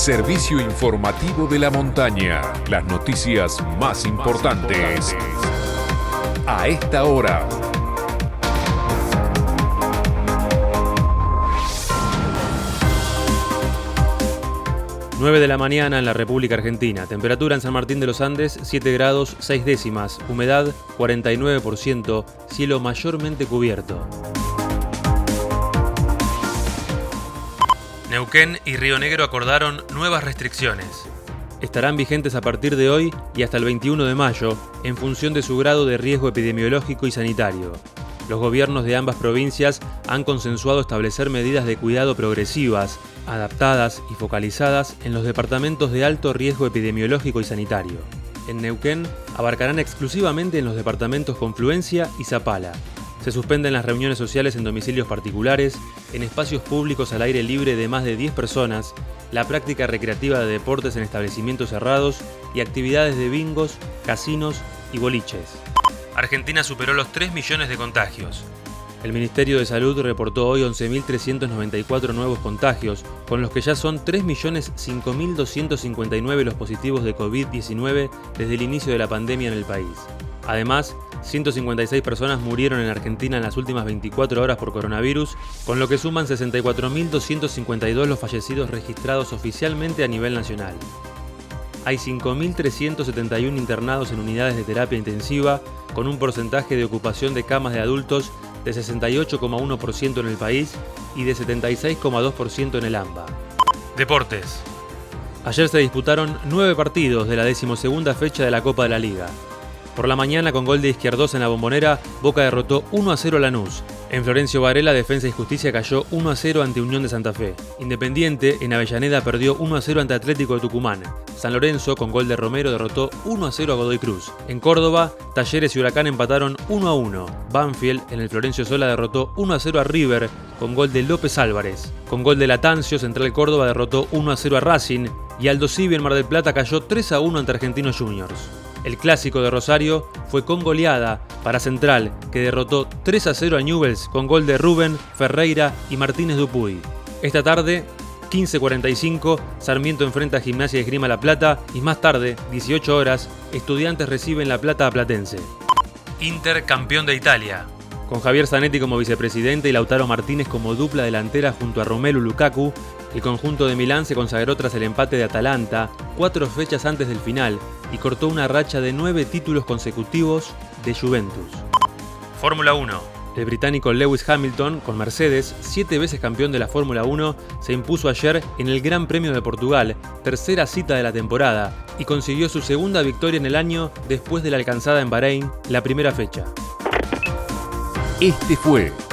servicio informativo de la montaña. Las noticias más importantes. A esta hora. 9 de la mañana en la República Argentina. Temperatura en San Martín de los Andes 7 grados 6 décimas. Humedad 49%. Cielo mayormente cubierto. Neuquén y Río Negro acordaron nuevas restricciones. Estarán vigentes a partir de hoy y hasta el 21 de mayo, en función de su grado de riesgo epidemiológico y sanitario. Los gobiernos de ambas provincias han consensuado establecer medidas de cuidado progresivas, adaptadas y focalizadas en los departamentos de alto riesgo epidemiológico y sanitario. En Neuquén abarcarán exclusivamente en los departamentos Confluencia y Zapala, se suspenden las reuniones sociales en domicilios particulares, en espacios públicos al aire libre de más de 10 personas, la práctica recreativa de deportes en establecimientos cerrados y actividades de bingos, casinos y boliches. Argentina superó los 3 millones de contagios. El Ministerio de Salud reportó hoy 11.394 nuevos contagios, con los que ya son 3.005.259 los positivos de COVID-19 desde el inicio de la pandemia en el país. Además, 156 personas murieron en Argentina en las últimas 24 horas por coronavirus, con lo que suman 64.252 los fallecidos registrados oficialmente a nivel nacional. Hay 5.371 internados en unidades de terapia intensiva, con un porcentaje de ocupación de camas de adultos de 68,1% en el país y de 76,2% en el AMBA. Deportes. Ayer se disputaron nueve partidos de la decimosegunda fecha de la Copa de la Liga. Por la mañana, con gol de Izquierdos en la bombonera, Boca derrotó 1 a 0 a Lanús. En Florencio Varela, Defensa y Justicia cayó 1 a 0 ante Unión de Santa Fe. Independiente, en Avellaneda, perdió 1 a 0 ante Atlético de Tucumán. San Lorenzo, con gol de Romero, derrotó 1 a 0 a Godoy Cruz. En Córdoba, Talleres y Huracán empataron 1 a 1. Banfield, en el Florencio Sola, derrotó 1 a 0 a River, con gol de López Álvarez. Con gol de Latancio, Central Córdoba derrotó 1 a 0 a Racing. Y Aldo Civi en Mar del Plata cayó 3 a 1 ante Argentinos Juniors. El clásico de Rosario fue con goleada para Central, que derrotó 3 a 0 a Newells con gol de Rubén, Ferreira y Martínez Dupuy. Esta tarde, 15.45, Sarmiento enfrenta a Gimnasia de Esgrima La Plata y más tarde, 18 horas, Estudiantes reciben La Plata a Platense. Inter campeón de Italia. Con Javier Zanetti como vicepresidente y Lautaro Martínez como dupla delantera junto a Romelu Lukaku, el conjunto de Milán se consagró tras el empate de Atalanta, cuatro fechas antes del final, y cortó una racha de nueve títulos consecutivos de Juventus. Fórmula 1. El británico Lewis Hamilton, con Mercedes, siete veces campeón de la Fórmula 1, se impuso ayer en el Gran Premio de Portugal, tercera cita de la temporada, y consiguió su segunda victoria en el año después de la alcanzada en Bahrein, la primera fecha. Este fue